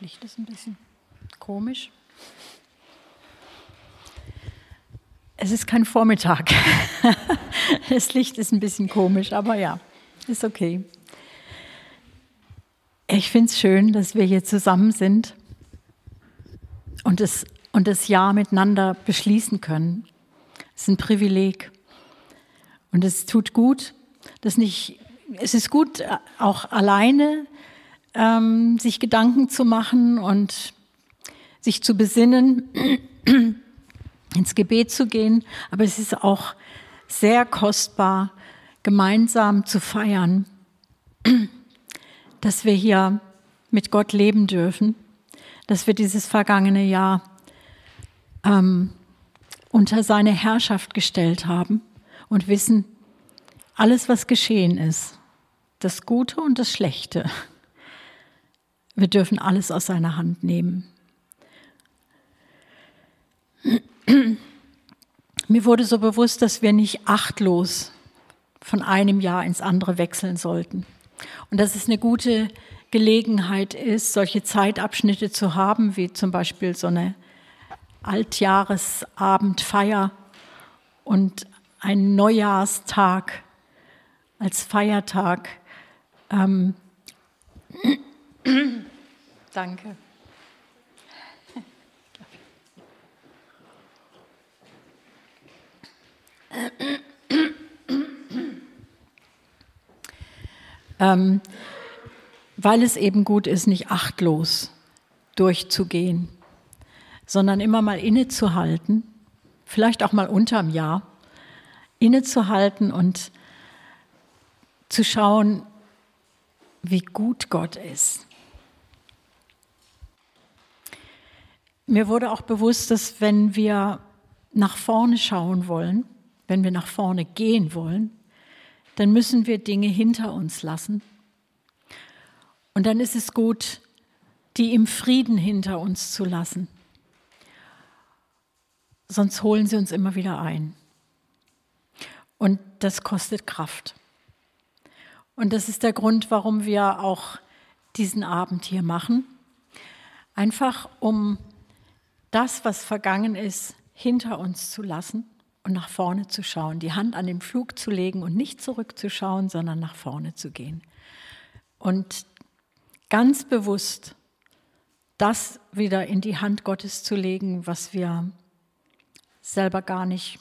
Das Licht ist ein bisschen komisch. Es ist kein Vormittag. Das Licht ist ein bisschen komisch, aber ja, ist okay. Ich finde es schön, dass wir hier zusammen sind und das, und das Jahr miteinander beschließen können. Es ist ein Privileg. Und es tut gut, dass nicht, es ist gut, auch alleine ähm, sich Gedanken zu machen und sich zu besinnen, ins Gebet zu gehen. Aber es ist auch sehr kostbar, gemeinsam zu feiern, dass wir hier mit Gott leben dürfen, dass wir dieses vergangene Jahr ähm, unter seine Herrschaft gestellt haben und wissen, alles, was geschehen ist, das Gute und das Schlechte, wir dürfen alles aus seiner Hand nehmen. Mir wurde so bewusst, dass wir nicht achtlos von einem Jahr ins andere wechseln sollten. Und dass es eine gute Gelegenheit ist, solche Zeitabschnitte zu haben, wie zum Beispiel so eine Altjahresabendfeier und ein Neujahrstag als Feiertag. Ähm Danke. ähm, weil es eben gut ist, nicht achtlos durchzugehen, sondern immer mal innezuhalten, vielleicht auch mal unterm Jahr, innezuhalten und zu schauen, wie gut Gott ist. Mir wurde auch bewusst, dass wenn wir nach vorne schauen wollen, wenn wir nach vorne gehen wollen, dann müssen wir Dinge hinter uns lassen. Und dann ist es gut, die im Frieden hinter uns zu lassen. Sonst holen sie uns immer wieder ein. Und das kostet Kraft. Und das ist der Grund, warum wir auch diesen Abend hier machen. Einfach um das, was vergangen ist, hinter uns zu lassen und nach vorne zu schauen, die Hand an den Flug zu legen und nicht zurückzuschauen, sondern nach vorne zu gehen. Und ganz bewusst das wieder in die Hand Gottes zu legen, was wir selber gar nicht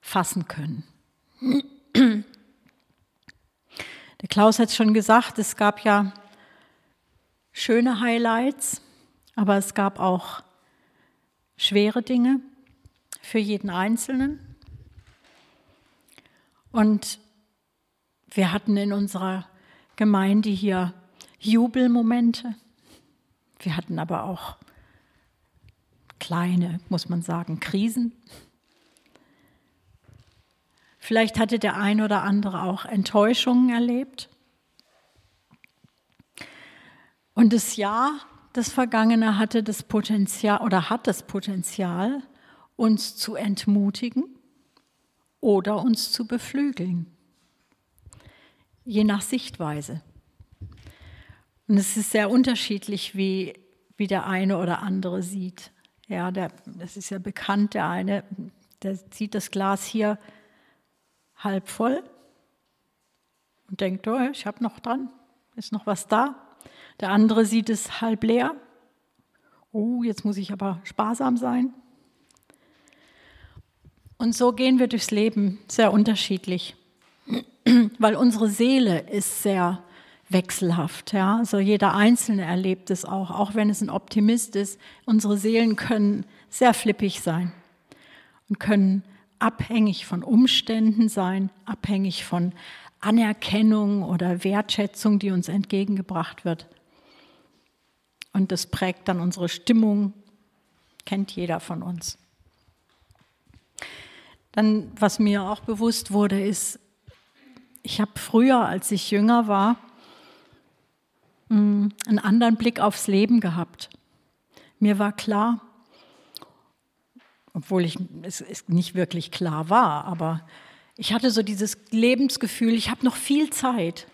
fassen können. Der Klaus hat es schon gesagt, es gab ja schöne Highlights, aber es gab auch schwere Dinge für jeden Einzelnen. Und wir hatten in unserer Gemeinde hier Jubelmomente. Wir hatten aber auch kleine, muss man sagen, Krisen. Vielleicht hatte der ein oder andere auch Enttäuschungen erlebt. Und das Jahr, das Vergangene, hatte das Potenzial oder hat das Potenzial, uns zu entmutigen oder uns zu beflügeln. Je nach Sichtweise. Und es ist sehr unterschiedlich, wie, wie der eine oder andere sieht. Ja, der, das ist ja bekannt, der eine, der sieht das Glas hier halb voll und denkt, oh, ich habe noch dran, ist noch was da. Der andere sieht es halb leer. Oh, jetzt muss ich aber sparsam sein. Und so gehen wir durchs Leben sehr unterschiedlich, weil unsere Seele ist sehr wechselhaft. Ja? Also jeder Einzelne erlebt es auch, auch wenn es ein Optimist ist. Unsere Seelen können sehr flippig sein und können abhängig von Umständen sein, abhängig von Anerkennung oder Wertschätzung, die uns entgegengebracht wird. Und das prägt dann unsere Stimmung, kennt jeder von uns. Dann, was mir auch bewusst wurde, ist, ich habe früher, als ich jünger war, mm, einen anderen Blick aufs Leben gehabt. Mir war klar, obwohl ich, es nicht wirklich klar war, aber ich hatte so dieses Lebensgefühl, ich habe noch viel Zeit.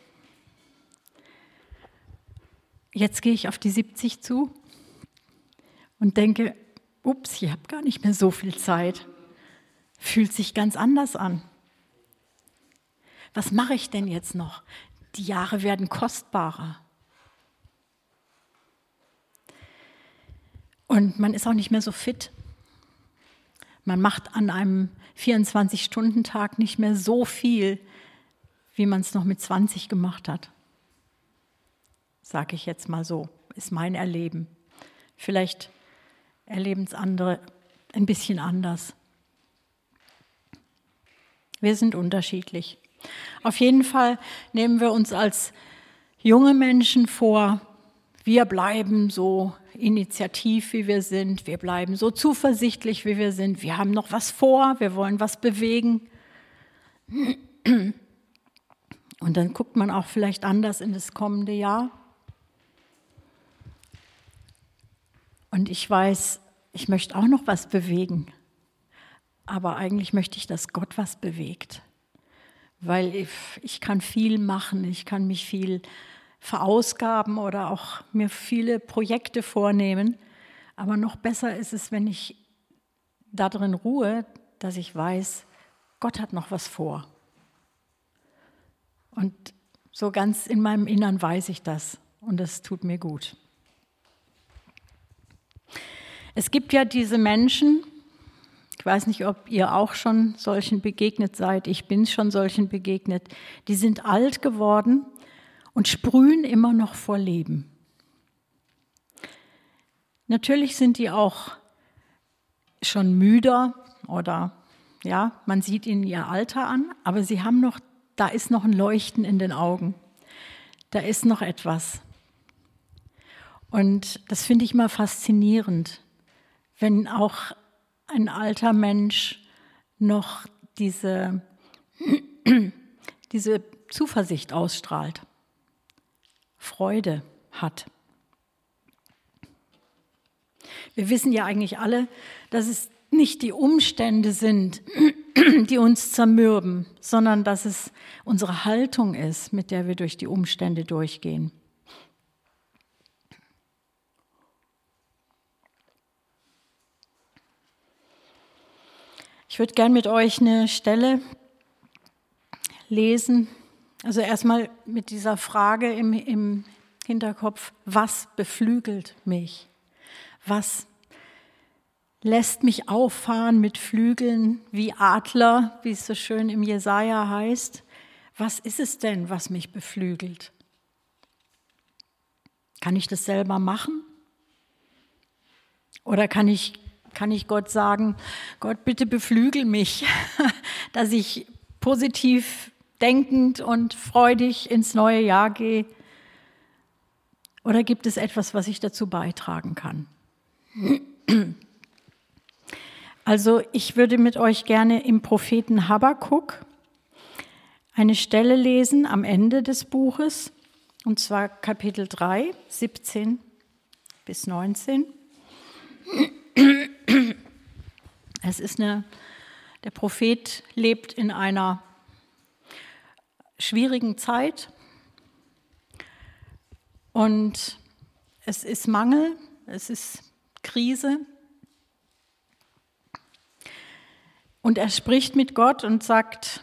Jetzt gehe ich auf die 70 zu und denke, ups, ich habe gar nicht mehr so viel Zeit. Fühlt sich ganz anders an. Was mache ich denn jetzt noch? Die Jahre werden kostbarer. Und man ist auch nicht mehr so fit. Man macht an einem 24-Stunden-Tag nicht mehr so viel, wie man es noch mit 20 gemacht hat. Sage ich jetzt mal so, ist mein Erleben. Vielleicht erleben es andere ein bisschen anders. Wir sind unterschiedlich. Auf jeden Fall nehmen wir uns als junge Menschen vor, wir bleiben so initiativ, wie wir sind, wir bleiben so zuversichtlich, wie wir sind, wir haben noch was vor, wir wollen was bewegen. Und dann guckt man auch vielleicht anders in das kommende Jahr. Und ich weiß, ich möchte auch noch was bewegen. Aber eigentlich möchte ich, dass Gott was bewegt. Weil ich, ich kann viel machen, ich kann mich viel verausgaben oder auch mir viele Projekte vornehmen. Aber noch besser ist es, wenn ich darin ruhe, dass ich weiß, Gott hat noch was vor. Und so ganz in meinem Innern weiß ich das und das tut mir gut. Es gibt ja diese Menschen, ich weiß nicht, ob ihr auch schon solchen begegnet seid, ich bin schon solchen begegnet, die sind alt geworden und sprühen immer noch vor Leben. Natürlich sind die auch schon müder oder ja, man sieht ihnen ihr Alter an, aber sie haben noch, da ist noch ein Leuchten in den Augen. Da ist noch etwas. Und das finde ich mal faszinierend wenn auch ein alter Mensch noch diese, diese Zuversicht ausstrahlt, Freude hat. Wir wissen ja eigentlich alle, dass es nicht die Umstände sind, die uns zermürben, sondern dass es unsere Haltung ist, mit der wir durch die Umstände durchgehen. Ich würde gern mit euch eine Stelle lesen. Also erstmal mit dieser Frage im, im Hinterkopf, was beflügelt mich? Was lässt mich auffahren mit Flügeln wie Adler, wie es so schön im Jesaja heißt? Was ist es denn, was mich beflügelt? Kann ich das selber machen? Oder kann ich kann ich Gott sagen, Gott, bitte beflügel mich, dass ich positiv denkend und freudig ins neue Jahr gehe? Oder gibt es etwas, was ich dazu beitragen kann? Also ich würde mit euch gerne im Propheten Habakkuk eine Stelle lesen am Ende des Buches, und zwar Kapitel 3, 17 bis 19. Es ist eine, der Prophet lebt in einer schwierigen Zeit und es ist Mangel, es ist Krise. Und er spricht mit Gott und sagt,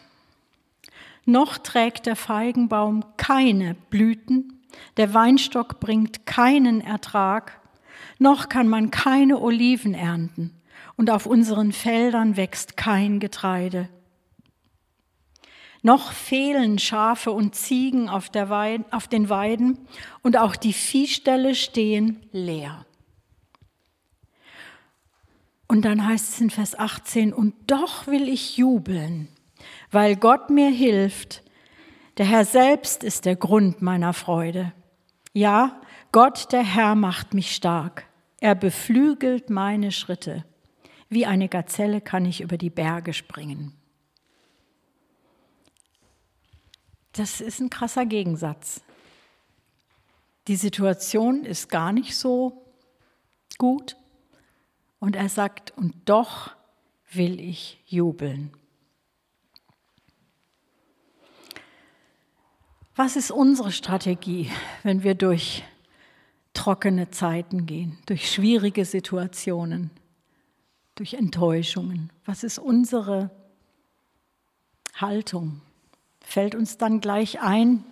noch trägt der Feigenbaum keine Blüten, der Weinstock bringt keinen Ertrag, noch kann man keine Oliven ernten und auf unseren Feldern wächst kein Getreide. Noch fehlen Schafe und Ziegen auf, Weide, auf den Weiden und auch die Viehställe stehen leer. Und dann heißt es in Vers 18, und doch will ich jubeln, weil Gott mir hilft. Der Herr selbst ist der Grund meiner Freude. Ja, Gott, der Herr, macht mich stark. Er beflügelt meine Schritte. Wie eine Gazelle kann ich über die Berge springen. Das ist ein krasser Gegensatz. Die Situation ist gar nicht so gut. Und er sagt, und doch will ich jubeln. Was ist unsere Strategie, wenn wir durch trockene Zeiten gehen, durch schwierige Situationen, durch Enttäuschungen. Was ist unsere Haltung? Fällt uns dann gleich ein,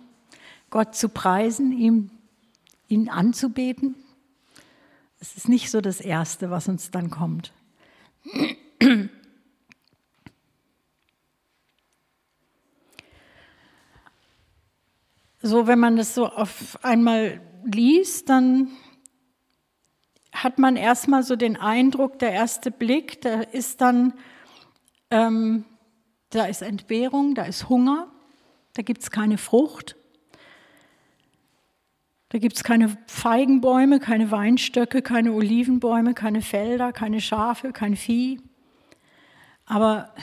Gott zu preisen, ihm, ihn anzubeten? Es ist nicht so das Erste, was uns dann kommt. So, wenn man das so auf einmal liest, dann hat man erstmal so den Eindruck, der erste Blick, da ist dann, ähm, da ist Entbehrung, da ist Hunger, da gibt es keine Frucht, da gibt es keine Feigenbäume, keine Weinstöcke, keine Olivenbäume, keine Felder, keine Schafe, kein Vieh. Aber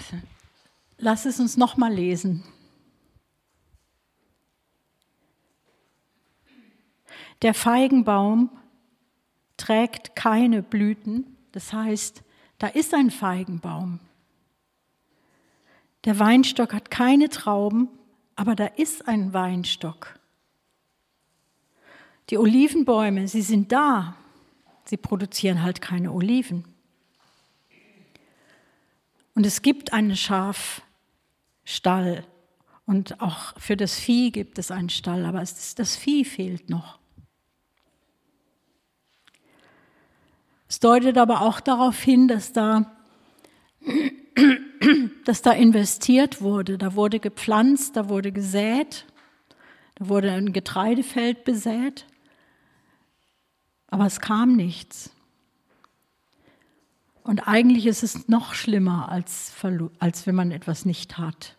lass es uns nochmal lesen. Der Feigenbaum trägt keine Blüten, das heißt, da ist ein Feigenbaum. Der Weinstock hat keine Trauben, aber da ist ein Weinstock. Die Olivenbäume, sie sind da, sie produzieren halt keine Oliven. Und es gibt einen Schafstall und auch für das Vieh gibt es einen Stall, aber das Vieh fehlt noch. Es deutet aber auch darauf hin, dass da, dass da investiert wurde. Da wurde gepflanzt, da wurde gesät, da wurde ein Getreidefeld besät, aber es kam nichts. Und eigentlich ist es noch schlimmer, als, als wenn man etwas nicht hat.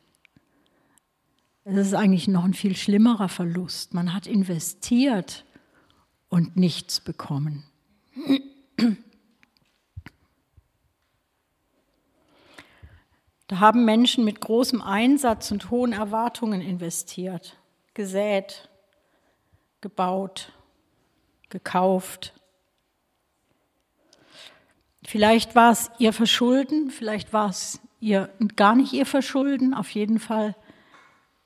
Es ist eigentlich noch ein viel schlimmerer Verlust. Man hat investiert und nichts bekommen. Da haben Menschen mit großem Einsatz und hohen Erwartungen investiert, gesät, gebaut, gekauft. Vielleicht war es ihr Verschulden, vielleicht war es ihr gar nicht ihr Verschulden. Auf jeden Fall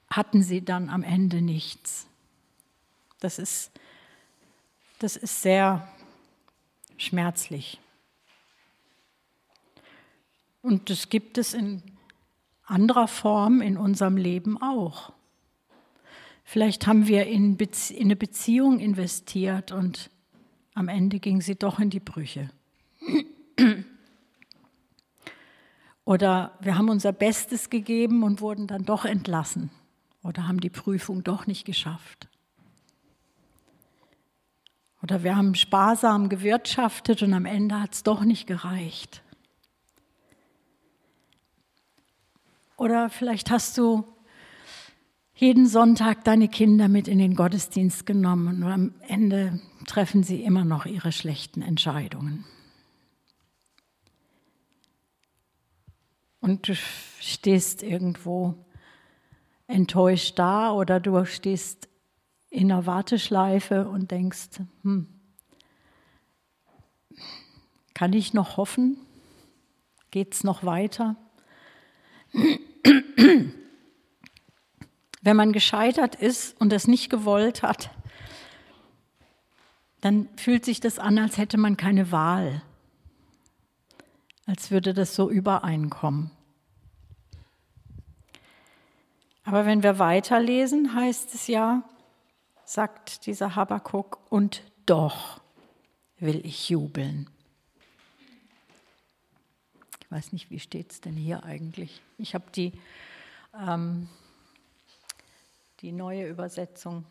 hatten sie dann am Ende nichts. Das ist, das ist sehr schmerzlich. Und das gibt es in anderer Form in unserem Leben auch. Vielleicht haben wir in, Bezie in eine Beziehung investiert und am Ende ging sie doch in die Brüche. Oder wir haben unser Bestes gegeben und wurden dann doch entlassen oder haben die Prüfung doch nicht geschafft. Oder wir haben sparsam gewirtschaftet und am Ende hat es doch nicht gereicht. Oder vielleicht hast du jeden Sonntag deine Kinder mit in den Gottesdienst genommen und am Ende treffen sie immer noch ihre schlechten Entscheidungen. Und du stehst irgendwo enttäuscht da oder du stehst in einer Warteschleife und denkst, hm, kann ich noch hoffen? Geht es noch weiter? Wenn man gescheitert ist und das nicht gewollt hat, dann fühlt sich das an, als hätte man keine Wahl, als würde das so übereinkommen. Aber wenn wir weiterlesen, heißt es ja, sagt dieser Habakuk, und doch will ich jubeln. Ich weiß nicht, wie steht es denn hier eigentlich? Ich habe die, ähm, die neue Übersetzung.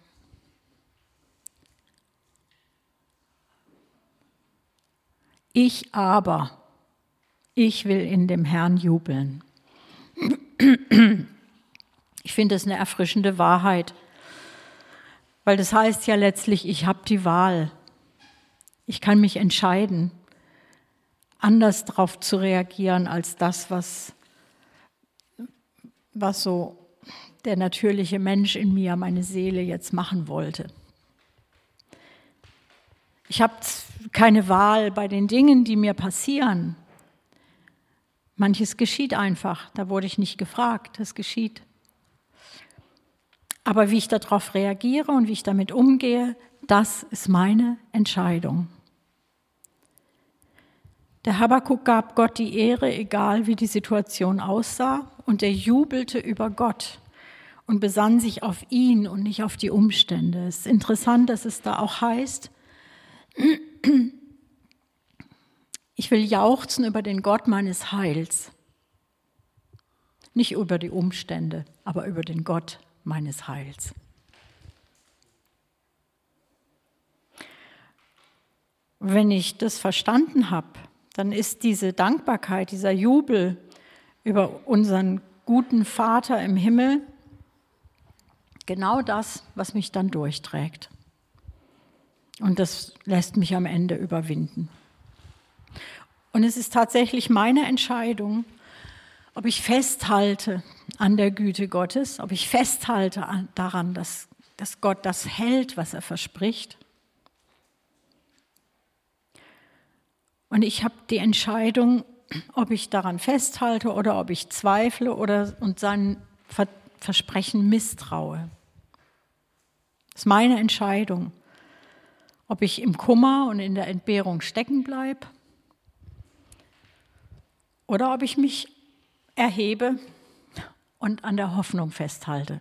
Ich aber, ich will in dem Herrn jubeln. Ich finde es eine erfrischende Wahrheit, weil das heißt ja letztlich, ich habe die Wahl. Ich kann mich entscheiden, anders darauf zu reagieren als das, was, was so der natürliche Mensch in mir, meine Seele jetzt machen wollte. Ich habe keine Wahl bei den Dingen, die mir passieren. Manches geschieht einfach, da wurde ich nicht gefragt, das geschieht. Aber wie ich darauf reagiere und wie ich damit umgehe, das ist meine Entscheidung. Der Habakkuk gab Gott die Ehre, egal wie die Situation aussah, und er jubelte über Gott und besann sich auf ihn und nicht auf die Umstände. Es ist interessant, dass es da auch heißt, ich will jauchzen über den Gott meines Heils. Nicht über die Umstände, aber über den Gott meines Heils. Wenn ich das verstanden habe, dann ist diese Dankbarkeit, dieser Jubel über unseren guten Vater im Himmel genau das, was mich dann durchträgt. Und das lässt mich am Ende überwinden. Und es ist tatsächlich meine Entscheidung, ob ich festhalte an der Güte Gottes, ob ich festhalte daran, dass, dass Gott das hält, was er verspricht. Und ich habe die Entscheidung, ob ich daran festhalte oder ob ich zweifle oder und seinen Versprechen misstraue. Das ist meine Entscheidung, ob ich im Kummer und in der Entbehrung stecken bleibe oder ob ich mich erhebe und an der Hoffnung festhalte.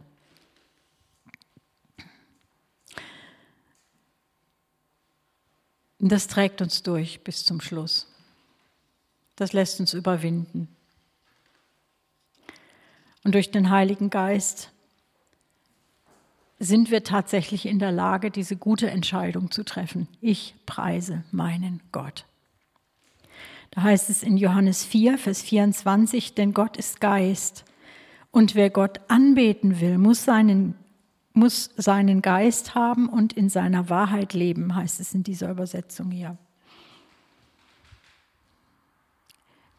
Und das trägt uns durch bis zum Schluss. Das lässt uns überwinden. Und durch den Heiligen Geist sind wir tatsächlich in der Lage, diese gute Entscheidung zu treffen. Ich preise meinen Gott. Da heißt es in Johannes 4, Vers 24, denn Gott ist Geist. Und wer Gott anbeten will, muss seinen, muss seinen Geist haben und in seiner Wahrheit leben, heißt es in dieser Übersetzung hier.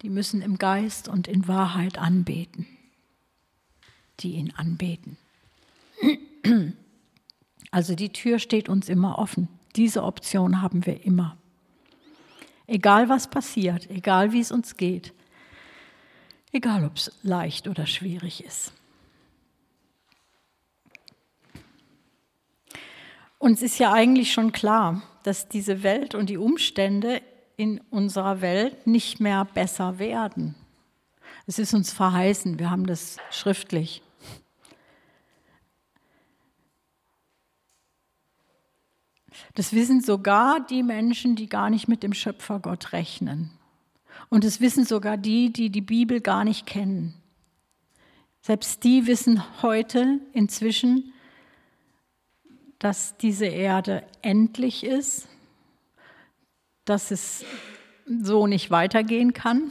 Die müssen im Geist und in Wahrheit anbeten, die ihn anbeten. Also die Tür steht uns immer offen. Diese Option haben wir immer. Egal was passiert, egal wie es uns geht, egal ob es leicht oder schwierig ist. Uns ist ja eigentlich schon klar, dass diese Welt und die Umstände in unserer Welt nicht mehr besser werden. Es ist uns verheißen, wir haben das schriftlich. Das wissen sogar die Menschen, die gar nicht mit dem Schöpfergott rechnen. Und es wissen sogar die, die die Bibel gar nicht kennen. Selbst die wissen heute inzwischen, dass diese Erde endlich ist, dass es so nicht weitergehen kann.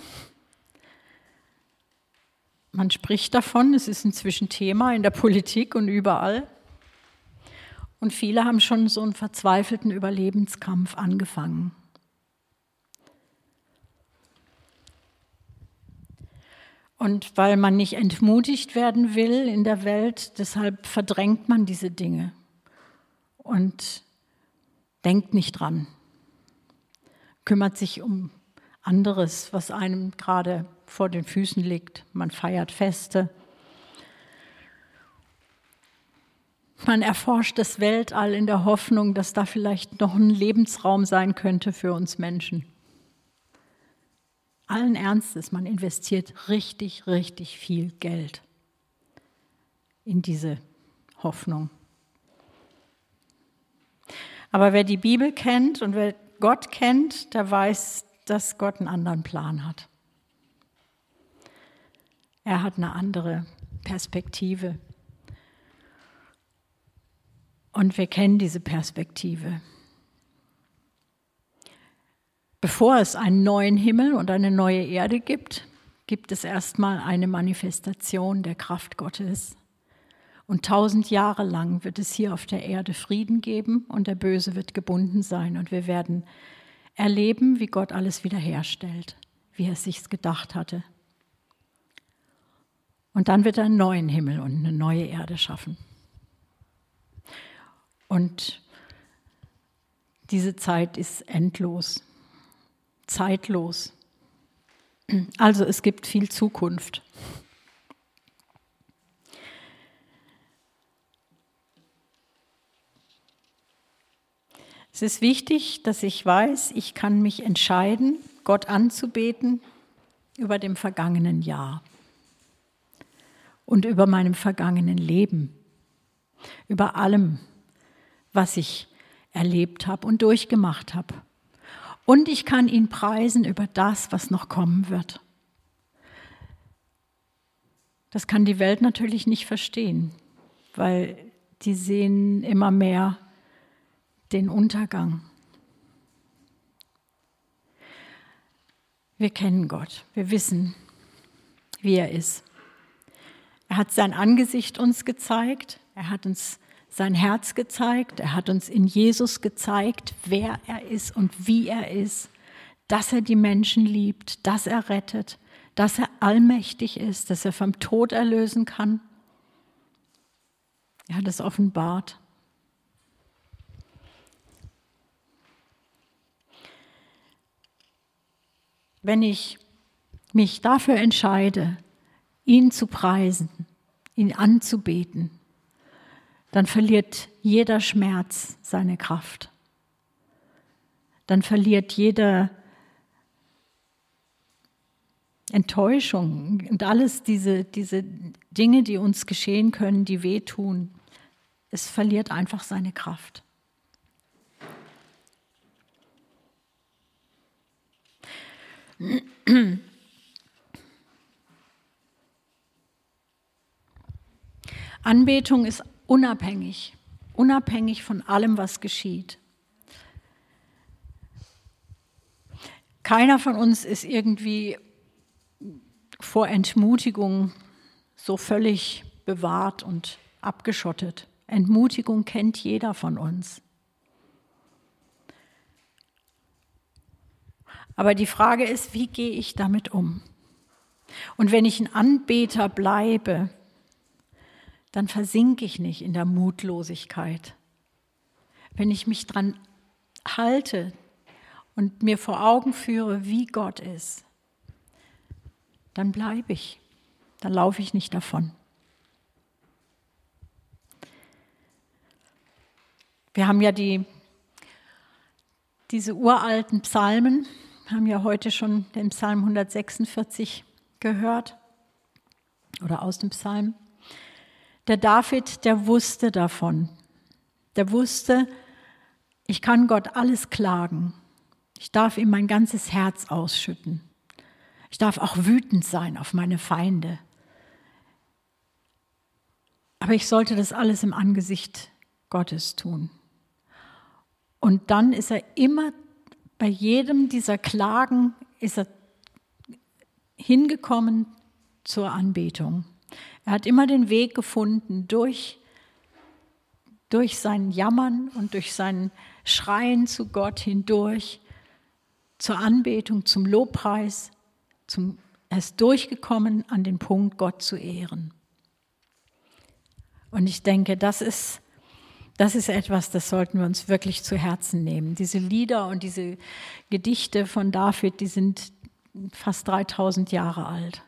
Man spricht davon, es ist inzwischen Thema in der Politik und überall. Und viele haben schon so einen verzweifelten Überlebenskampf angefangen. Und weil man nicht entmutigt werden will in der Welt, deshalb verdrängt man diese Dinge und denkt nicht dran, kümmert sich um anderes, was einem gerade vor den Füßen liegt. Man feiert Feste, Man erforscht das Weltall in der Hoffnung, dass da vielleicht noch ein Lebensraum sein könnte für uns Menschen. Allen Ernstes, man investiert richtig, richtig viel Geld in diese Hoffnung. Aber wer die Bibel kennt und wer Gott kennt, der weiß, dass Gott einen anderen Plan hat. Er hat eine andere Perspektive. Und wir kennen diese Perspektive. Bevor es einen neuen Himmel und eine neue Erde gibt, gibt es erstmal eine Manifestation der Kraft Gottes. Und tausend Jahre lang wird es hier auf der Erde Frieden geben und der Böse wird gebunden sein. Und wir werden erleben, wie Gott alles wiederherstellt, wie er es sich gedacht hatte. Und dann wird er einen neuen Himmel und eine neue Erde schaffen. Und diese Zeit ist endlos, zeitlos. Also es gibt viel Zukunft. Es ist wichtig, dass ich weiß, ich kann mich entscheiden, Gott anzubeten über dem vergangenen Jahr und über meinem vergangenen Leben, über allem, was ich erlebt habe und durchgemacht habe. Und ich kann ihn preisen über das, was noch kommen wird. Das kann die Welt natürlich nicht verstehen, weil die sehen immer mehr den Untergang. Wir kennen Gott, wir wissen, wie er ist. Er hat sein Angesicht uns gezeigt, er hat uns sein Herz gezeigt, er hat uns in Jesus gezeigt, wer er ist und wie er ist, dass er die Menschen liebt, dass er rettet, dass er allmächtig ist, dass er vom Tod erlösen kann. Er hat es offenbart. Wenn ich mich dafür entscheide, ihn zu preisen, ihn anzubeten, dann verliert jeder Schmerz seine Kraft. Dann verliert jede Enttäuschung und alles diese, diese Dinge, die uns geschehen können, die wehtun, es verliert einfach seine Kraft. Anbetung ist unabhängig, unabhängig von allem, was geschieht. Keiner von uns ist irgendwie vor Entmutigung so völlig bewahrt und abgeschottet. Entmutigung kennt jeder von uns. Aber die Frage ist, wie gehe ich damit um? Und wenn ich ein Anbeter bleibe, dann versinke ich nicht in der Mutlosigkeit. Wenn ich mich dran halte und mir vor Augen führe, wie Gott ist, dann bleibe ich, dann laufe ich nicht davon. Wir haben ja die, diese uralten Psalmen, haben ja heute schon den Psalm 146 gehört oder aus dem Psalm. Der David, der wusste davon. Der wusste, ich kann Gott alles klagen. Ich darf ihm mein ganzes Herz ausschütten. Ich darf auch wütend sein auf meine Feinde. Aber ich sollte das alles im Angesicht Gottes tun. Und dann ist er immer bei jedem dieser Klagen ist er hingekommen zur Anbetung. Er hat immer den Weg gefunden durch, durch sein Jammern und durch sein Schreien zu Gott hindurch zur Anbetung, zum Lobpreis, zum, er ist durchgekommen an den Punkt, Gott zu ehren. Und ich denke, das ist, das ist etwas, das sollten wir uns wirklich zu Herzen nehmen. Diese Lieder und diese Gedichte von David, die sind fast 3000 Jahre alt.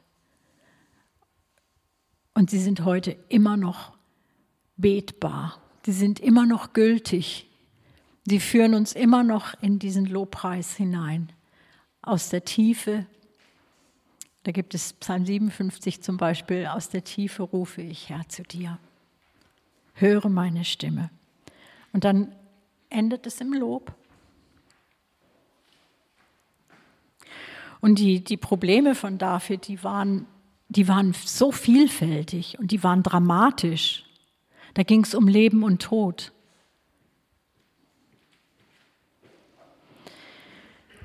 Und sie sind heute immer noch betbar. Die sind immer noch gültig. Die führen uns immer noch in diesen Lobpreis hinein. Aus der Tiefe da gibt es Psalm 57 zum Beispiel, aus der Tiefe rufe ich Herr zu dir. Höre meine Stimme. Und dann endet es im Lob. Und die, die Probleme von David, die waren, die waren so vielfältig und die waren dramatisch. Da ging es um Leben und Tod.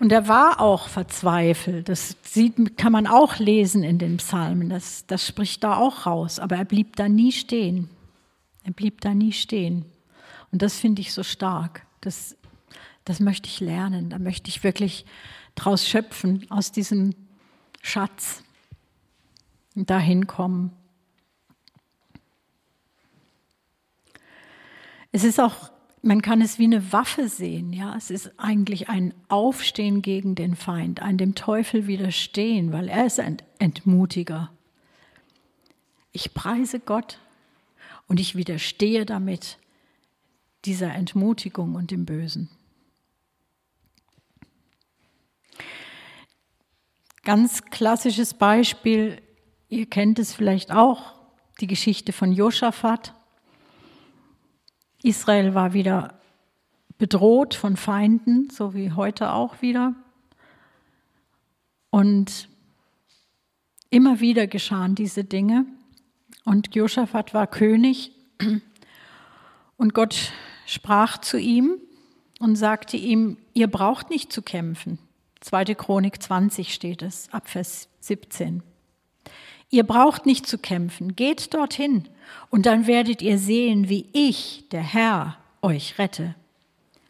Und er war auch verzweifelt. Das sieht, kann man auch lesen in den Psalmen. Das, das spricht da auch raus. Aber er blieb da nie stehen. Er blieb da nie stehen. Und das finde ich so stark. Das, das möchte ich lernen. Da möchte ich wirklich draus schöpfen, aus diesem Schatz dahin kommen. Es ist auch, man kann es wie eine Waffe sehen, ja. Es ist eigentlich ein Aufstehen gegen den Feind, ein dem Teufel widerstehen, weil er ist ein Entmutiger. Ich preise Gott und ich widerstehe damit dieser Entmutigung und dem Bösen. Ganz klassisches Beispiel ihr kennt es vielleicht auch, die Geschichte von Josaphat. Israel war wieder bedroht von Feinden, so wie heute auch wieder. Und immer wieder geschahen diese Dinge. Und Josaphat war König. Und Gott sprach zu ihm und sagte ihm, ihr braucht nicht zu kämpfen. 2. Chronik 20 steht es, ab Vers 17. Ihr braucht nicht zu kämpfen, geht dorthin und dann werdet ihr sehen, wie ich, der Herr, euch rette.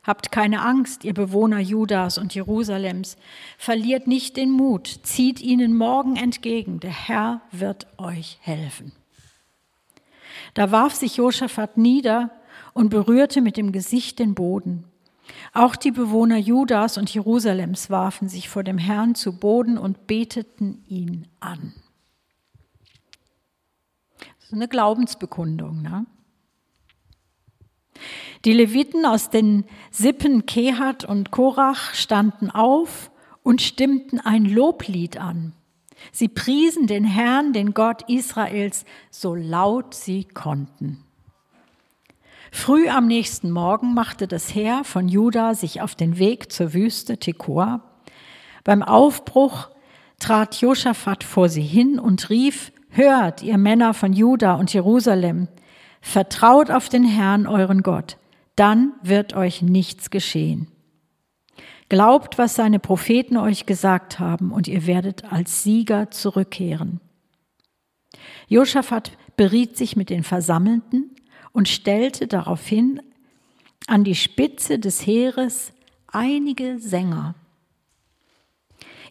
Habt keine Angst, ihr Bewohner Judas und Jerusalems, verliert nicht den Mut, zieht ihnen morgen entgegen, der Herr wird euch helfen. Da warf sich Josaphat nieder und berührte mit dem Gesicht den Boden. Auch die Bewohner Judas und Jerusalems warfen sich vor dem Herrn zu Boden und beteten ihn an. Ist eine Glaubensbekundung. Ne? Die Leviten aus den Sippen Kehat und Korach standen auf und stimmten ein Loblied an. Sie priesen den Herrn, den Gott Israels, so laut sie konnten. Früh am nächsten Morgen machte das Heer von Juda sich auf den Weg zur Wüste Tekoa. Beim Aufbruch trat Josaphat vor sie hin und rief, Hört, ihr Männer von Juda und Jerusalem, vertraut auf den Herrn, euren Gott, dann wird euch nichts geschehen. Glaubt, was seine Propheten euch gesagt haben, und ihr werdet als Sieger zurückkehren. Josaphat beriet sich mit den Versammelten und stellte daraufhin an die Spitze des Heeres einige Sänger.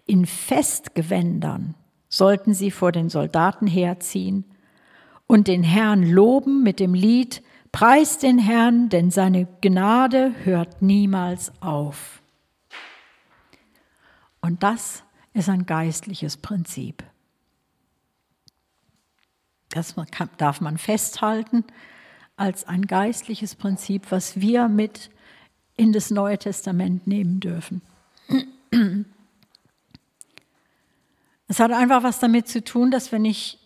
In Festgewändern sollten sie vor den Soldaten herziehen und den Herrn loben mit dem Lied Preis den Herrn, denn seine Gnade hört niemals auf. Und das ist ein geistliches Prinzip. Das darf man festhalten als ein geistliches Prinzip, was wir mit in das Neue Testament nehmen dürfen. Es hat einfach was damit zu tun, dass wenn ich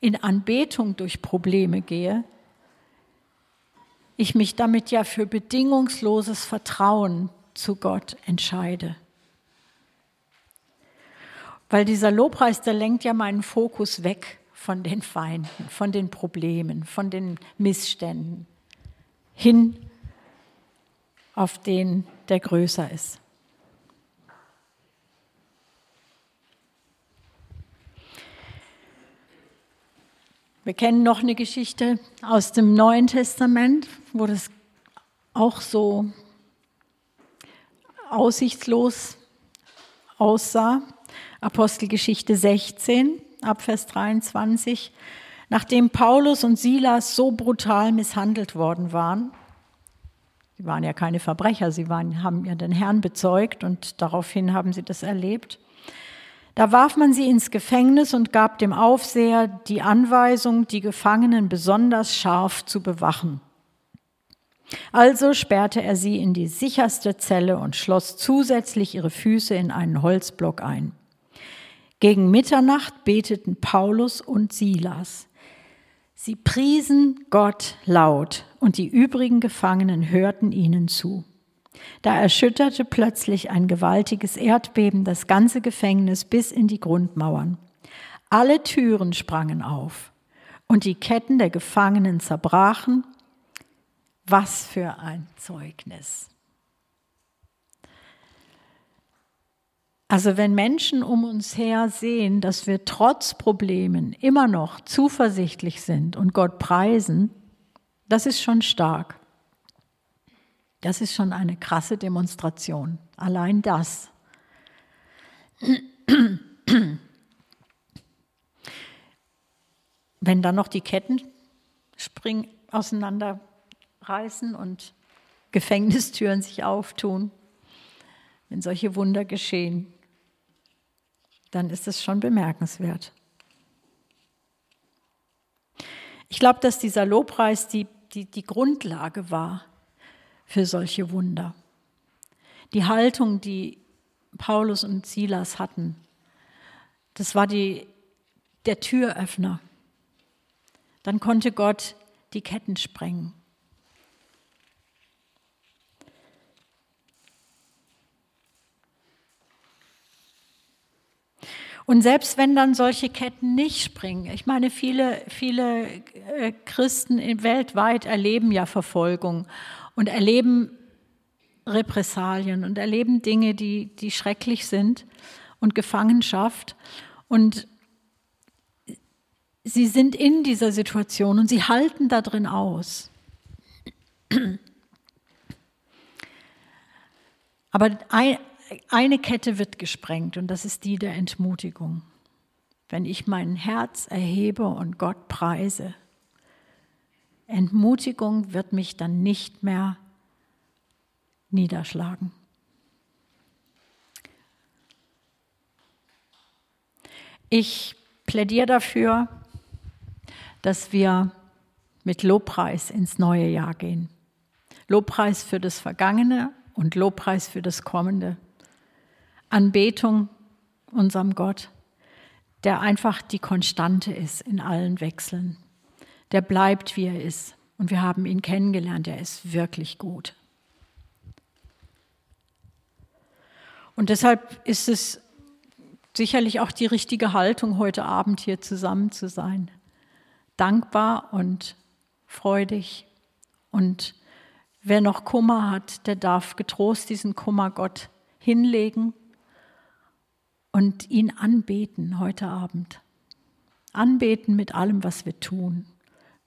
in Anbetung durch Probleme gehe, ich mich damit ja für bedingungsloses Vertrauen zu Gott entscheide. Weil dieser Lobpreis, der lenkt ja meinen Fokus weg von den Feinden, von den Problemen, von den Missständen, hin auf den, der größer ist. Wir kennen noch eine Geschichte aus dem Neuen Testament, wo das auch so aussichtslos aussah. Apostelgeschichte 16 ab Vers 23, nachdem Paulus und Silas so brutal misshandelt worden waren, sie waren ja keine Verbrecher, sie waren, haben ja den Herrn bezeugt und daraufhin haben sie das erlebt. Da warf man sie ins Gefängnis und gab dem Aufseher die Anweisung, die Gefangenen besonders scharf zu bewachen. Also sperrte er sie in die sicherste Zelle und schloss zusätzlich ihre Füße in einen Holzblock ein. Gegen Mitternacht beteten Paulus und Silas. Sie priesen Gott laut und die übrigen Gefangenen hörten ihnen zu. Da erschütterte plötzlich ein gewaltiges Erdbeben das ganze Gefängnis bis in die Grundmauern. Alle Türen sprangen auf und die Ketten der Gefangenen zerbrachen. Was für ein Zeugnis. Also wenn Menschen um uns her sehen, dass wir trotz Problemen immer noch zuversichtlich sind und Gott preisen, das ist schon stark. Das ist schon eine krasse Demonstration. Allein das. Wenn dann noch die Ketten springen, auseinanderreißen und Gefängnistüren sich auftun, wenn solche Wunder geschehen, dann ist es schon bemerkenswert. Ich glaube, dass dieser Lobpreis die, die, die Grundlage war für solche Wunder. Die Haltung, die Paulus und Silas hatten, Das war die, der Türöffner. Dann konnte Gott die Ketten sprengen. Und selbst wenn dann solche Ketten nicht springen, ich meine, viele, viele äh, Christen weltweit erleben ja Verfolgung und erleben Repressalien und erleben Dinge, die, die schrecklich sind und Gefangenschaft. Und sie sind in dieser Situation und sie halten da drin aus. Aber eine Kette wird gesprengt und das ist die der Entmutigung. Wenn ich mein Herz erhebe und Gott preise, Entmutigung wird mich dann nicht mehr niederschlagen. Ich plädiere dafür, dass wir mit Lobpreis ins neue Jahr gehen. Lobpreis für das Vergangene und Lobpreis für das Kommende. Anbetung unserem Gott, der einfach die Konstante ist in allen Wechseln. Der bleibt, wie er ist. Und wir haben ihn kennengelernt, er ist wirklich gut. Und deshalb ist es sicherlich auch die richtige Haltung, heute Abend hier zusammen zu sein. Dankbar und freudig. Und wer noch Kummer hat, der darf getrost diesen Kummer Gott hinlegen und ihn anbeten heute Abend. Anbeten mit allem, was wir tun,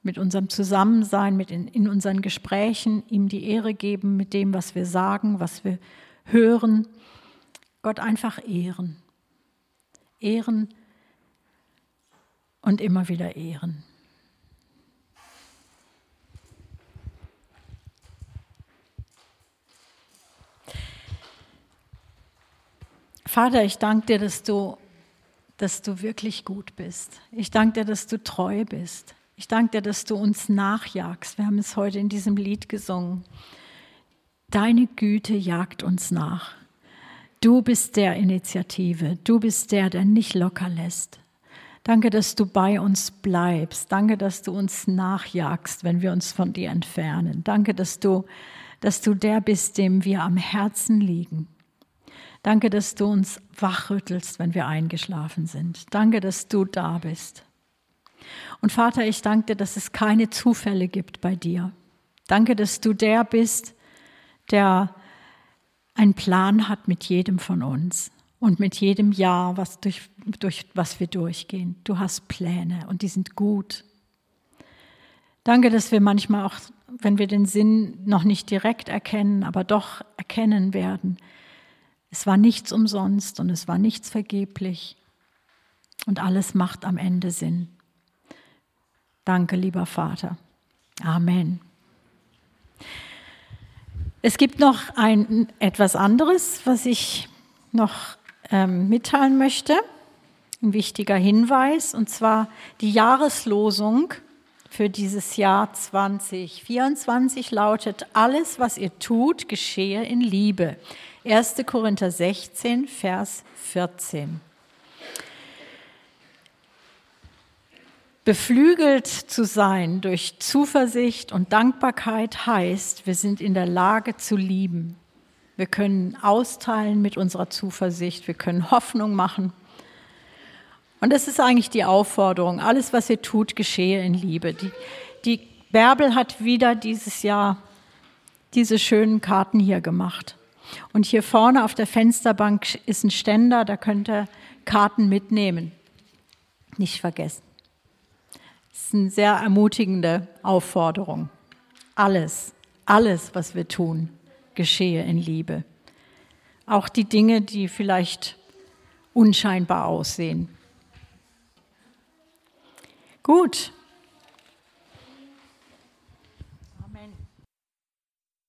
mit unserem Zusammensein, mit in, in unseren Gesprächen, ihm die Ehre geben mit dem, was wir sagen, was wir hören. Gott einfach ehren. Ehren und immer wieder ehren. Vater, ich danke dir, dass du, dass du wirklich gut bist. Ich danke dir, dass du treu bist. Ich danke dir, dass du uns nachjagst. Wir haben es heute in diesem Lied gesungen. Deine Güte jagt uns nach. Du bist der Initiative. Du bist der, der nicht locker lässt. Danke, dass du bei uns bleibst. Danke, dass du uns nachjagst, wenn wir uns von dir entfernen. Danke, dass du, dass du der bist, dem wir am Herzen liegen. Danke, dass du uns wachrüttelst, wenn wir eingeschlafen sind. Danke, dass du da bist. Und Vater, ich danke dir, dass es keine Zufälle gibt bei dir. Danke, dass du der bist, der einen Plan hat mit jedem von uns und mit jedem Jahr, was durch, durch was wir durchgehen. Du hast Pläne und die sind gut. Danke, dass wir manchmal auch, wenn wir den Sinn noch nicht direkt erkennen, aber doch erkennen werden, es war nichts umsonst und es war nichts vergeblich. Und alles macht am Ende Sinn. Danke, lieber Vater. Amen. Es gibt noch ein etwas anderes, was ich noch ähm, mitteilen möchte. Ein wichtiger Hinweis, und zwar die Jahreslosung für dieses Jahr 2024 lautet, alles, was ihr tut, geschehe in Liebe. 1. Korinther 16, Vers 14. Beflügelt zu sein durch Zuversicht und Dankbarkeit heißt, wir sind in der Lage zu lieben. Wir können austeilen mit unserer Zuversicht, wir können Hoffnung machen. Und das ist eigentlich die Aufforderung, alles, was ihr tut, geschehe in Liebe. Die, die Bärbel hat wieder dieses Jahr diese schönen Karten hier gemacht. Und hier vorne auf der Fensterbank ist ein Ständer, da könnt ihr Karten mitnehmen. Nicht vergessen. Das ist eine sehr ermutigende Aufforderung. Alles, alles, was wir tun, geschehe in Liebe. Auch die Dinge, die vielleicht unscheinbar aussehen. Gut,